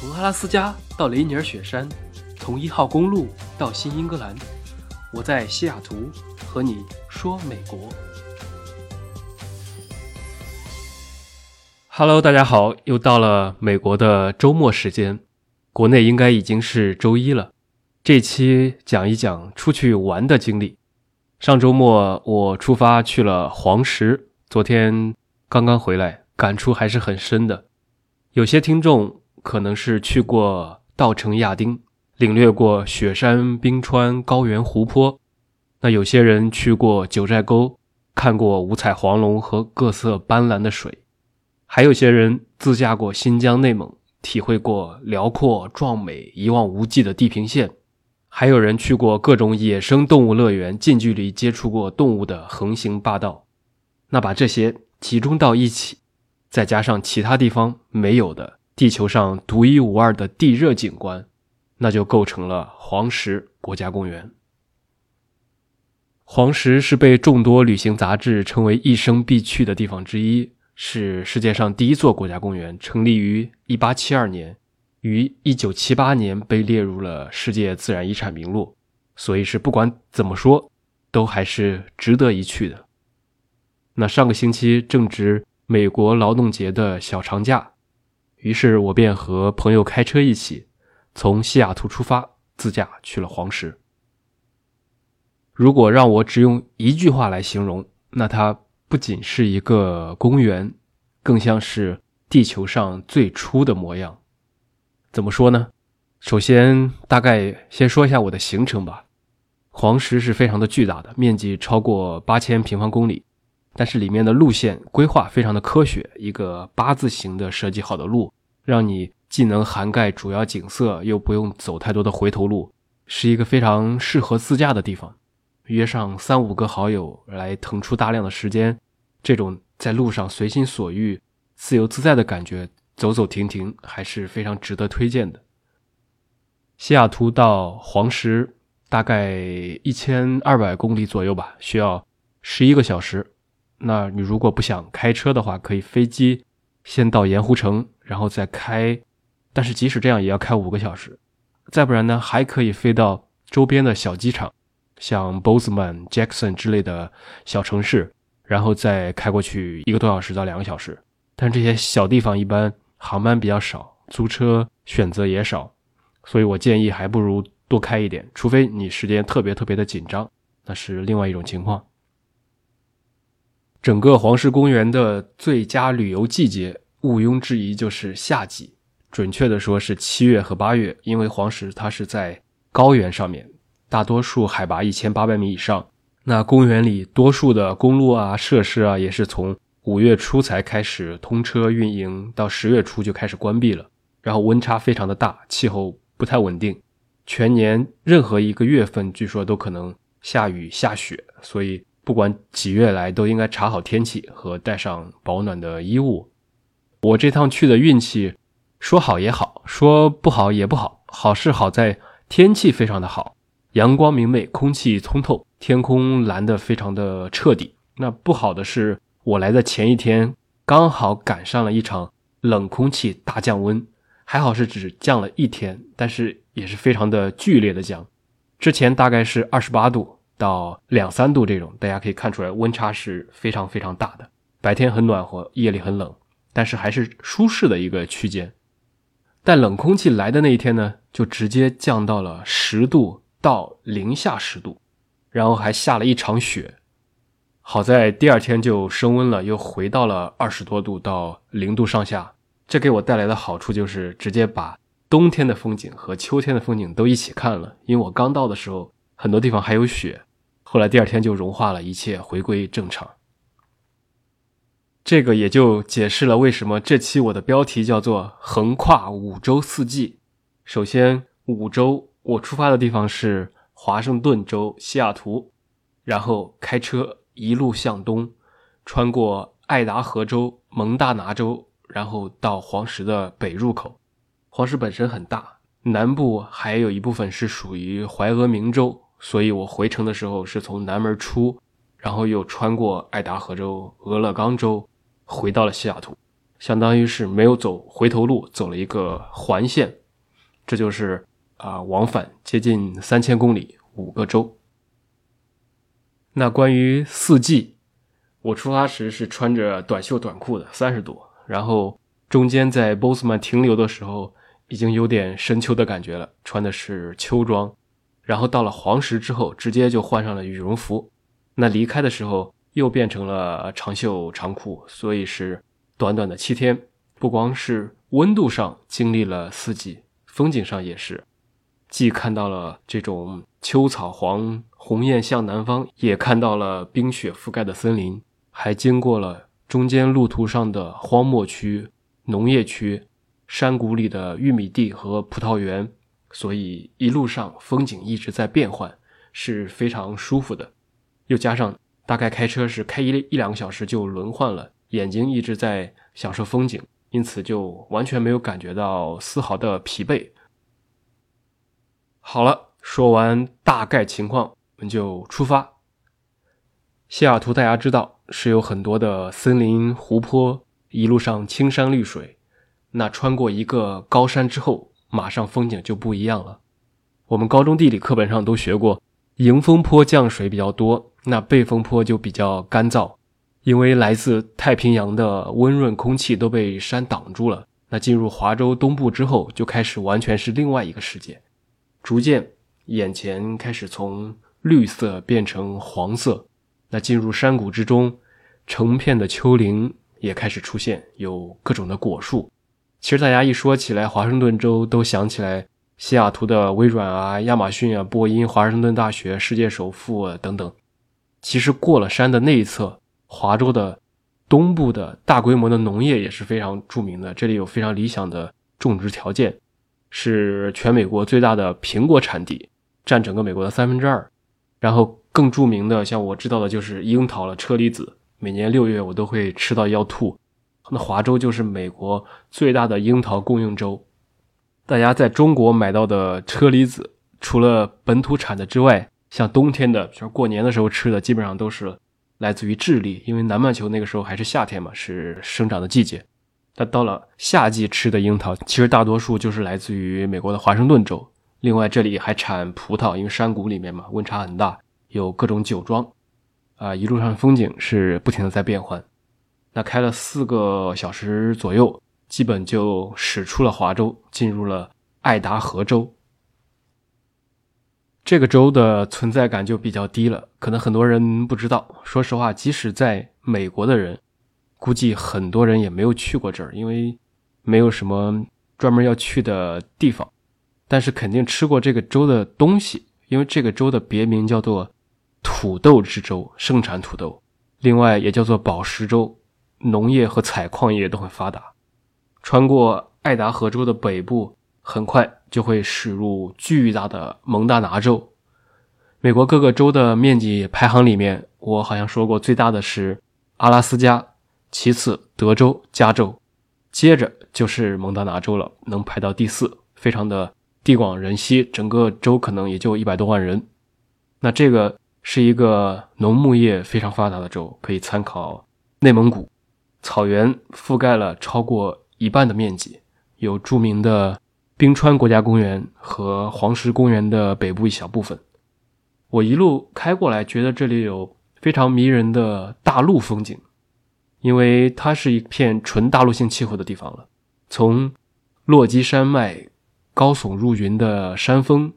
从阿拉斯加到雷尼尔雪山，从一号公路到新英格兰，我在西雅图和你说美国。Hello，大家好，又到了美国的周末时间，国内应该已经是周一了。这期讲一讲出去玩的经历。上周末我出发去了黄石，昨天刚刚回来，感触还是很深的。有些听众可能是去过稻城亚丁，领略过雪山、冰川、高原、湖泊；那有些人去过九寨沟，看过五彩黄龙和各色斑斓的水；还有些人自驾过新疆、内蒙，体会过辽阔壮美、一望无际的地平线。还有人去过各种野生动物乐园，近距离接触过动物的横行霸道。那把这些集中到一起，再加上其他地方没有的地球上独一无二的地热景观，那就构成了黄石国家公园。黄石是被众多旅行杂志称为一生必去的地方之一，是世界上第一座国家公园，成立于1872年。于一九七八年被列入了世界自然遗产名录，所以是不管怎么说，都还是值得一去的。那上个星期正值美国劳动节的小长假，于是我便和朋友开车一起从西雅图出发，自驾去了黄石。如果让我只用一句话来形容，那它不仅是一个公园，更像是地球上最初的模样。怎么说呢？首先，大概先说一下我的行程吧。黄石是非常的巨大的，面积超过八千平方公里，但是里面的路线规划非常的科学，一个八字形的设计好的路，让你既能涵盖主要景色，又不用走太多的回头路，是一个非常适合自驾的地方。约上三五个好友来腾出大量的时间，这种在路上随心所欲、自由自在的感觉。走走停停还是非常值得推荐的。西雅图到黄石大概一千二百公里左右吧，需要十一个小时。那你如果不想开车的话，可以飞机先到盐湖城，然后再开。但是即使这样，也要开五个小时。再不然呢，还可以飞到周边的小机场，像 Bozeman、Jackson 之类的小城市，然后再开过去一个多小时到两个小时。但这些小地方一般。航班比较少，租车选择也少，所以我建议还不如多开一点，除非你时间特别特别的紧张，那是另外一种情况。整个黄石公园的最佳旅游季节，毋庸置疑就是夏季，准确的说是七月和八月，因为黄石它是在高原上面，大多数海拔一千八百米以上，那公园里多数的公路啊、设施啊，也是从。五月初才开始通车运营，到十月初就开始关闭了。然后温差非常的大，气候不太稳定，全年任何一个月份据说都可能下雨下雪，所以不管几月来都应该查好天气和带上保暖的衣物。我这趟去的运气，说好也好，说不好也不好。好是好在天气非常的好，阳光明媚，空气通透，天空蓝的非常的彻底。那不好的是。我来的前一天刚好赶上了一场冷空气大降温，还好是只降了一天，但是也是非常的剧烈的降。之前大概是二十八度到两三度这种，大家可以看出来温差是非常非常大的。白天很暖和，夜里很冷，但是还是舒适的一个区间。但冷空气来的那一天呢，就直接降到了十度到零下十度，然后还下了一场雪。好在第二天就升温了，又回到了二十多度到零度上下。这给我带来的好处就是直接把冬天的风景和秋天的风景都一起看了。因为我刚到的时候很多地方还有雪，后来第二天就融化了，一切回归正常。这个也就解释了为什么这期我的标题叫做“横跨五洲四季”。首先，五洲我出发的地方是华盛顿州西雅图，然后开车。一路向东，穿过爱达荷州、蒙大拿州，然后到黄石的北入口。黄石本身很大，南部还有一部分是属于怀俄明州，所以我回程的时候是从南门出，然后又穿过爱达荷州、俄勒冈州，回到了西雅图。相当于是没有走回头路，走了一个环线，这就是啊往返接近三千公里，五个州。那关于四季，我出发时是穿着短袖短裤的，三十度，然后中间在波斯曼停留的时候，已经有点深秋的感觉了，穿的是秋装，然后到了黄石之后，直接就换上了羽绒服。那离开的时候又变成了长袖长裤，所以是短短的七天，不光是温度上经历了四季，风景上也是，既看到了这种秋草黄。鸿雁向南方，也看到了冰雪覆盖的森林，还经过了中间路途上的荒漠区、农业区、山谷里的玉米地和葡萄园，所以一路上风景一直在变换，是非常舒服的。又加上大概开车是开一一两个小时就轮换了，眼睛一直在享受风景，因此就完全没有感觉到丝毫的疲惫。好了，说完大概情况。我们就出发。西雅图大家知道是有很多的森林、湖泊，一路上青山绿水。那穿过一个高山之后，马上风景就不一样了。我们高中地理课本上都学过，迎风坡降水比较多，那背风坡就比较干燥，因为来自太平洋的温润空气都被山挡住了。那进入华州东部之后，就开始完全是另外一个世界，逐渐眼前开始从。绿色变成黄色，那进入山谷之中，成片的丘陵也开始出现，有各种的果树。其实大家一说起来华盛顿州，都想起来西雅图的微软啊、亚马逊啊、波音、华盛顿大学、世界首富啊等等。其实过了山的那一侧，华州的东部的大规模的农业也是非常著名的，这里有非常理想的种植条件，是全美国最大的苹果产地，占整个美国的三分之二。然后更著名的，像我知道的就是樱桃了，车厘子，每年六月我都会吃到要吐。那华州就是美国最大的樱桃供应州。大家在中国买到的车厘子，除了本土产的之外，像冬天的，就是过年的时候吃的，基本上都是来自于智利，因为南半球那个时候还是夏天嘛，是生长的季节。但到了夏季吃的樱桃，其实大多数就是来自于美国的华盛顿州。另外，这里还产葡萄，因为山谷里面嘛，温差很大，有各种酒庄，啊，一路上风景是不停的在变换。那开了四个小时左右，基本就驶出了华州，进入了爱达荷州。这个州的存在感就比较低了，可能很多人不知道。说实话，即使在美国的人，估计很多人也没有去过这儿，因为没有什么专门要去的地方。但是肯定吃过这个州的东西，因为这个州的别名叫做土豆之州，盛产土豆。另外也叫做宝石州，农业和采矿业都很发达。穿过爱达荷州的北部，很快就会驶入巨大的蒙大拿州。美国各个州的面积排行里面，我好像说过最大的是阿拉斯加，其次德州、加州，接着就是蒙大拿州了，能排到第四，非常的。地广人稀，整个州可能也就一百多万人。那这个是一个农牧业非常发达的州，可以参考内蒙古，草原覆盖了超过一半的面积，有著名的冰川国家公园和黄石公园的北部一小部分。我一路开过来，觉得这里有非常迷人的大陆风景，因为它是一片纯大陆性气候的地方了。从落基山脉。高耸入云的山峰，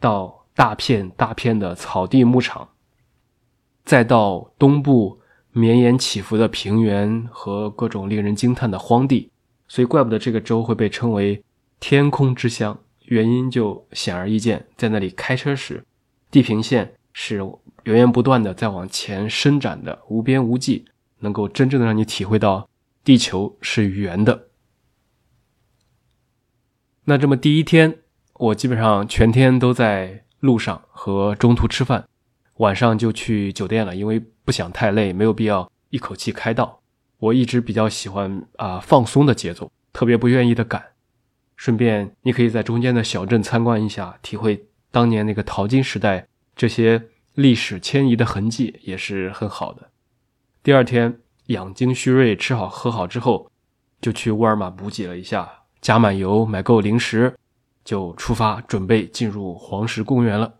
到大片大片的草地牧场，再到东部绵延起伏的平原和各种令人惊叹的荒地，所以怪不得这个州会被称为“天空之乡”，原因就显而易见。在那里开车时，地平线是源源不断的在往前伸展的，无边无际，能够真正的让你体会到地球是圆的。那这么第一天，我基本上全天都在路上和中途吃饭，晚上就去酒店了，因为不想太累，没有必要一口气开到。我一直比较喜欢啊放松的节奏，特别不愿意的赶。顺便，你可以在中间的小镇参观一下，体会当年那个淘金时代这些历史迁移的痕迹，也是很好的。第二天养精蓄锐，吃好喝好之后。就去沃尔玛补给了一下，加满油，买够零食，就出发准备进入黄石公园了。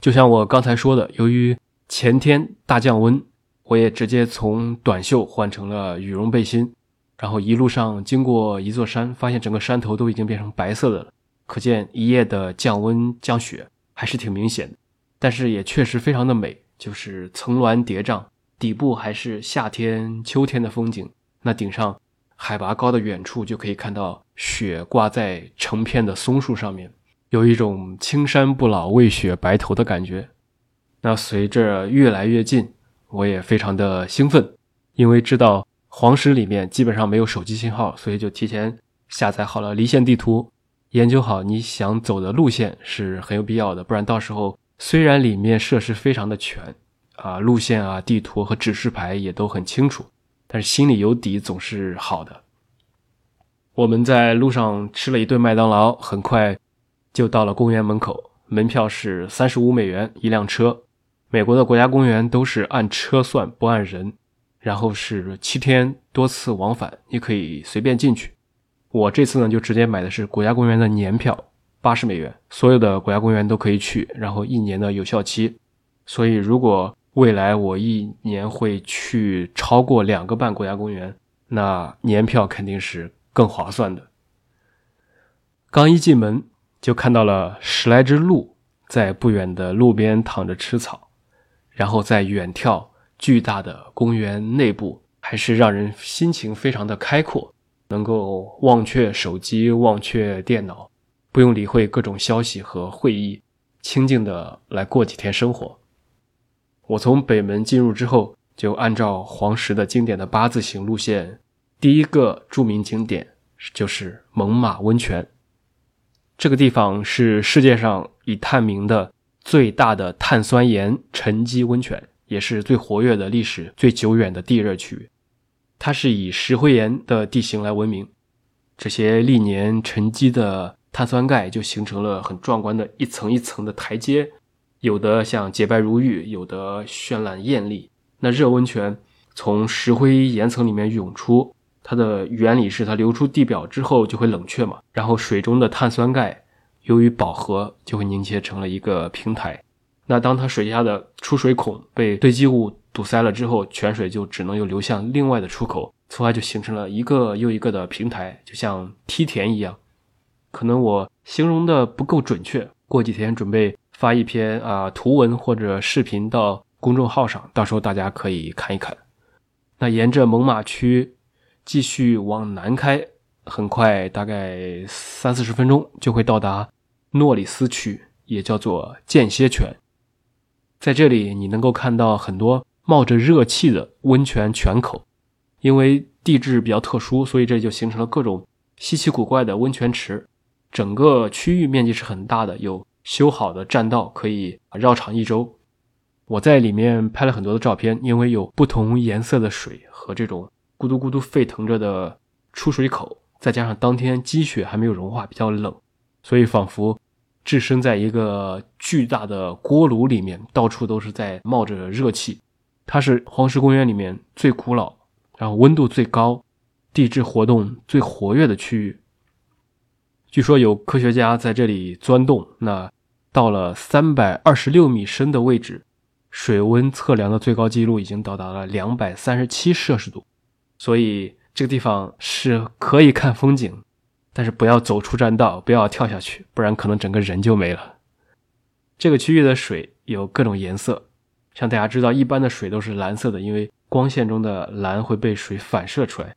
就像我刚才说的，由于前天大降温，我也直接从短袖换成了羽绒背心，然后一路上经过一座山，发现整个山头都已经变成白色的了，可见一夜的降温降雪还是挺明显的，但是也确实非常的美，就是层峦叠嶂，底部还是夏天秋天的风景，那顶上海拔高的远处就可以看到雪挂在成片的松树上面。有一种青山不老，为雪白头的感觉。那随着越来越近，我也非常的兴奋，因为知道黄石里面基本上没有手机信号，所以就提前下载好了离线地图，研究好你想走的路线是很有必要的。不然到时候虽然里面设施非常的全，啊，路线啊、地图和指示牌也都很清楚，但是心里有底总是好的。我们在路上吃了一顿麦当劳，很快。就到了公园门口，门票是三十五美元一辆车。美国的国家公园都是按车算，不按人。然后是七天多次往返，你可以随便进去。我这次呢，就直接买的是国家公园的年票，八十美元，所有的国家公园都可以去，然后一年的有效期。所以如果未来我一年会去超过两个半国家公园，那年票肯定是更划算的。刚一进门。就看到了十来只鹿在不远的路边躺着吃草，然后在远眺巨大的公园内部，还是让人心情非常的开阔，能够忘却手机，忘却电脑，不用理会各种消息和会议，清静的来过几天生活。我从北门进入之后，就按照黄石的经典的八字形路线，第一个著名景点就是猛犸温泉。这个地方是世界上已探明的最大的碳酸盐沉积温泉，也是最活跃的历史最久远的地热区域。它是以石灰岩的地形来闻名，这些历年沉积的碳酸钙就形成了很壮观的一层一层的台阶，有的像洁白如玉，有的绚烂艳丽。那热温泉从石灰岩层里面涌出。它的原理是，它流出地表之后就会冷却嘛，然后水中的碳酸钙由于饱和就会凝结成了一个平台。那当它水下的出水孔被堆积物堵塞了之后，泉水就只能又流向另外的出口，从而就形成了一个又一个的平台，就像梯田一样。可能我形容的不够准确，过几天准备发一篇啊图文或者视频到公众号上，到时候大家可以看一看。那沿着猛犸区。继续往南开，很快，大概三四十分钟就会到达诺里斯区，也叫做间歇泉。在这里，你能够看到很多冒着热气的温泉泉口。因为地质比较特殊，所以这就形成了各种稀奇古怪的温泉池。整个区域面积是很大的，有修好的栈道可以绕场一周。我在里面拍了很多的照片，因为有不同颜色的水和这种。咕嘟咕嘟沸腾着的出水口，再加上当天积雪还没有融化，比较冷，所以仿佛置身在一个巨大的锅炉里面，到处都是在冒着热气。它是黄石公园里面最古老，然后温度最高、地质活动最活跃的区域。据说有科学家在这里钻洞，那到了三百二十六米深的位置，水温测量的最高记录已经到达了两百三十七摄氏度。所以这个地方是可以看风景，但是不要走出栈道，不要跳下去，不然可能整个人就没了。这个区域的水有各种颜色，像大家知道，一般的水都是蓝色的，因为光线中的蓝会被水反射出来。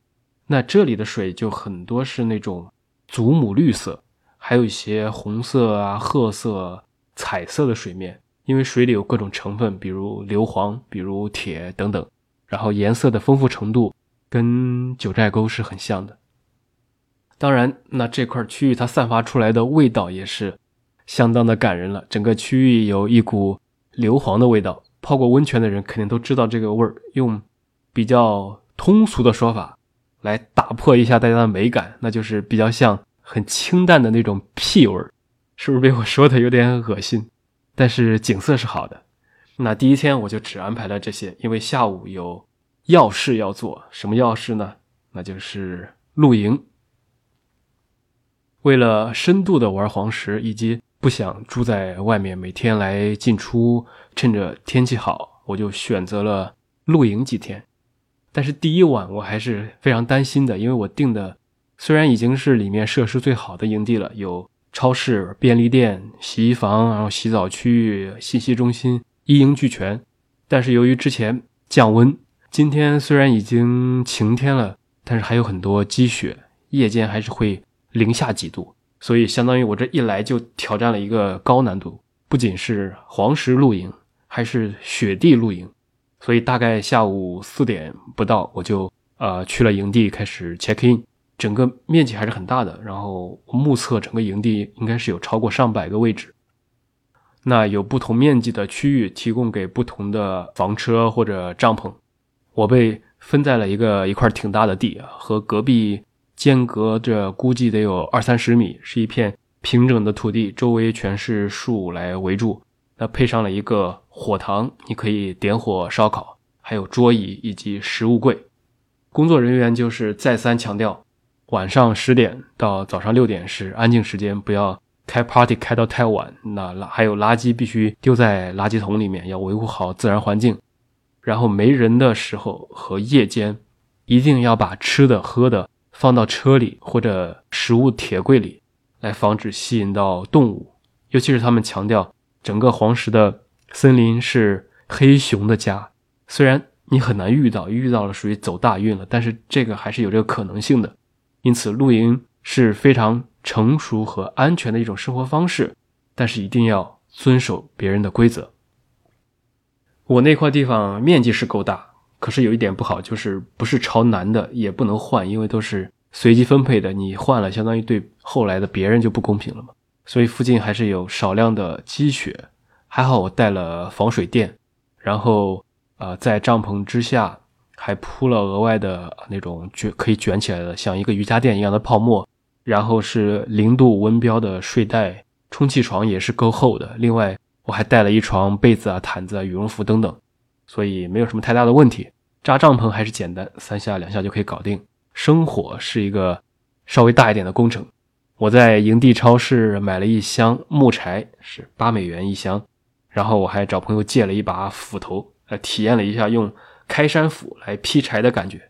那这里的水就很多是那种祖母绿色，还有一些红色啊、褐色、彩色的水面，因为水里有各种成分，比如硫磺、比如铁等等，然后颜色的丰富程度。跟九寨沟是很像的，当然，那这块区域它散发出来的味道也是相当的感人了。整个区域有一股硫磺的味道，泡过温泉的人肯定都知道这个味儿。用比较通俗的说法来打破一下大家的美感，那就是比较像很清淡的那种屁味儿，是不是被我说的有点恶心？但是景色是好的。那第一天我就只安排了这些，因为下午有。要事要做什么要事呢？那就是露营。为了深度的玩黄石，以及不想住在外面每天来进出，趁着天气好，我就选择了露营几天。但是第一晚我还是非常担心的，因为我订的虽然已经是里面设施最好的营地了，有超市、便利店、洗衣房，然后洗澡区域、信息中心，一应俱全。但是由于之前降温，今天虽然已经晴天了，但是还有很多积雪，夜间还是会。零下几度，所以相当于我这一来就挑战了一个高难度，不仅是黄石露营，还是雪地露营。所以大概下午四点不到，我就呃去了营地开始 check in。整个面积还是很大的，然后目测整个营地应该是有超过上百个位置。那有不同面积的区域提供给不同的房车或者帐篷。我被分在了一个一块挺大的地啊，和隔壁。间隔着估计得有二三十米，是一片平整的土地，周围全是树来围住。那配上了一个火塘，你可以点火烧烤，还有桌椅以及食物柜。工作人员就是再三强调，晚上十点到早上六点是安静时间，不要开 party 开到太晚。那垃还有垃圾必须丢在垃圾桶里面，要维护好自然环境。然后没人的时候和夜间，一定要把吃的喝的。放到车里或者食物铁柜里，来防止吸引到动物。尤其是他们强调，整个黄石的森林是黑熊的家。虽然你很难遇到，遇到了属于走大运了，但是这个还是有这个可能性的。因此，露营是非常成熟和安全的一种生活方式，但是一定要遵守别人的规则。我那块地方面积是够大。可是有一点不好，就是不是朝南的也不能换，因为都是随机分配的。你换了，相当于对后来的别人就不公平了嘛。所以附近还是有少量的积雪。还好我带了防水垫，然后呃，在帐篷之下还铺了额外的那种卷可以卷起来的，像一个瑜伽垫一样的泡沫。然后是零度温标的睡袋，充气床也是够厚的。另外我还带了一床被子啊、毯子啊、羽绒服等等。所以没有什么太大的问题，扎帐篷还是简单，三下两下就可以搞定。生火是一个稍微大一点的工程。我在营地超市买了一箱木柴，是八美元一箱。然后我还找朋友借了一把斧头，来体验了一下用开山斧来劈柴的感觉。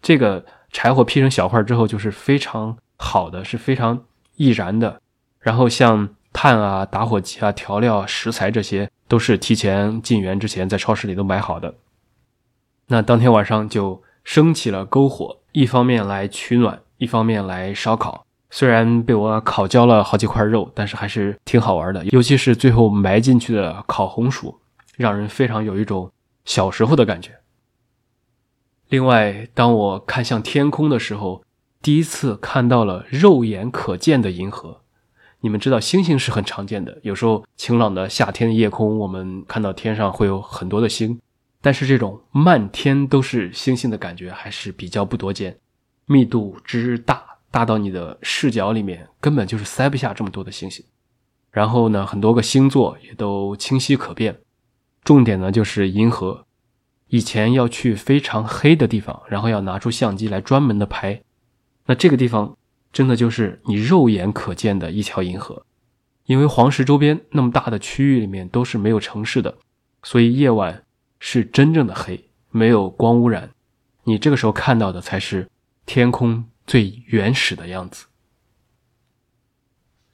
这个柴火劈成小块之后，就是非常好的，是非常易燃的。然后像炭啊、打火机啊、调料、食材这些。都是提前进园之前在超市里都买好的。那当天晚上就升起了篝火，一方面来取暖，一方面来烧烤。虽然被我烤焦了好几块肉，但是还是挺好玩的。尤其是最后埋进去的烤红薯，让人非常有一种小时候的感觉。另外，当我看向天空的时候，第一次看到了肉眼可见的银河。你们知道星星是很常见的，有时候晴朗的夏天的夜空，我们看到天上会有很多的星，但是这种漫天都是星星的感觉还是比较不多见，密度之大，大到你的视角里面根本就是塞不下这么多的星星。然后呢，很多个星座也都清晰可辨，重点呢就是银河。以前要去非常黑的地方，然后要拿出相机来专门的拍，那这个地方。真的就是你肉眼可见的一条银河，因为黄石周边那么大的区域里面都是没有城市的，所以夜晚是真正的黑，没有光污染。你这个时候看到的才是天空最原始的样子。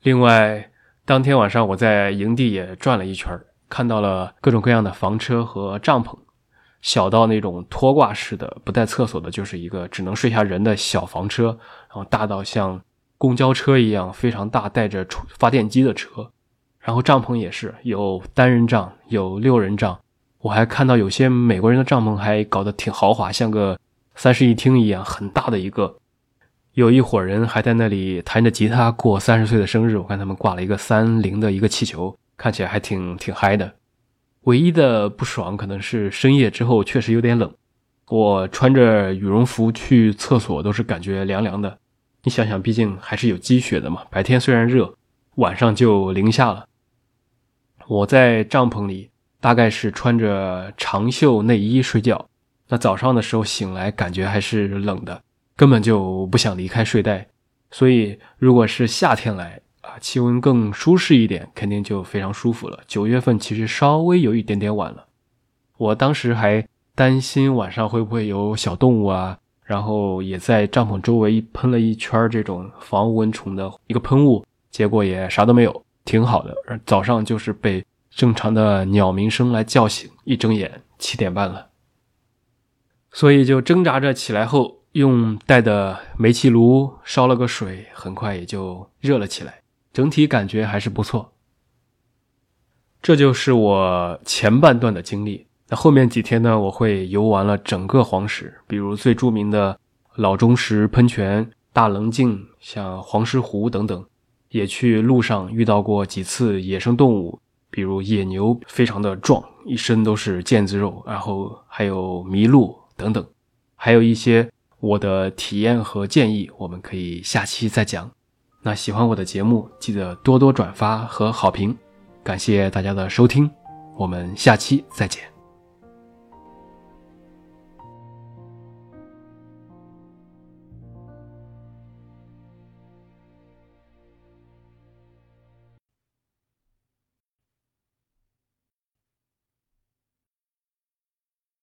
另外，当天晚上我在营地也转了一圈，看到了各种各样的房车和帐篷，小到那种拖挂式的不带厕所的，就是一个只能睡下人的小房车。然后大到像公交车一样非常大，带着出发电机的车，然后帐篷也是有单人帐，有六人帐。我还看到有些美国人的帐篷还搞得挺豪华，像个三室一厅一样，很大的一个。有一伙人还在那里弹着吉他过三十岁的生日，我看他们挂了一个三零的一个气球，看起来还挺挺嗨的。唯一的不爽可能是深夜之后确实有点冷，我穿着羽绒服去厕所都是感觉凉凉的。你想想，毕竟还是有积雪的嘛。白天虽然热，晚上就零下了。我在帐篷里，大概是穿着长袖内衣睡觉。那早上的时候醒来，感觉还是冷的。根本就不想离开睡袋。所以，如果是夏天来气温更舒适一点，肯定就非常舒服了。九月份其实稍微有一点点晚了，我当时还担心晚上会不会有小动物啊，然后也在帐篷周围喷了一圈这种防蚊虫的一个喷雾，结果也啥都没有，挺好的。早上就是被正常的鸟鸣声来叫醒，一睁眼七点半了，所以就挣扎着起来后。用带的煤气炉烧了个水，很快也就热了起来，整体感觉还是不错。这就是我前半段的经历。那后面几天呢，我会游完了整个黄石，比如最著名的老钟石喷泉、大棱镜、像黄石湖等等，也去路上遇到过几次野生动物，比如野牛，非常的壮，一身都是腱子肉，然后还有麋鹿等等，还有一些。我的体验和建议，我们可以下期再讲。那喜欢我的节目，记得多多转发和好评，感谢大家的收听，我们下期再见。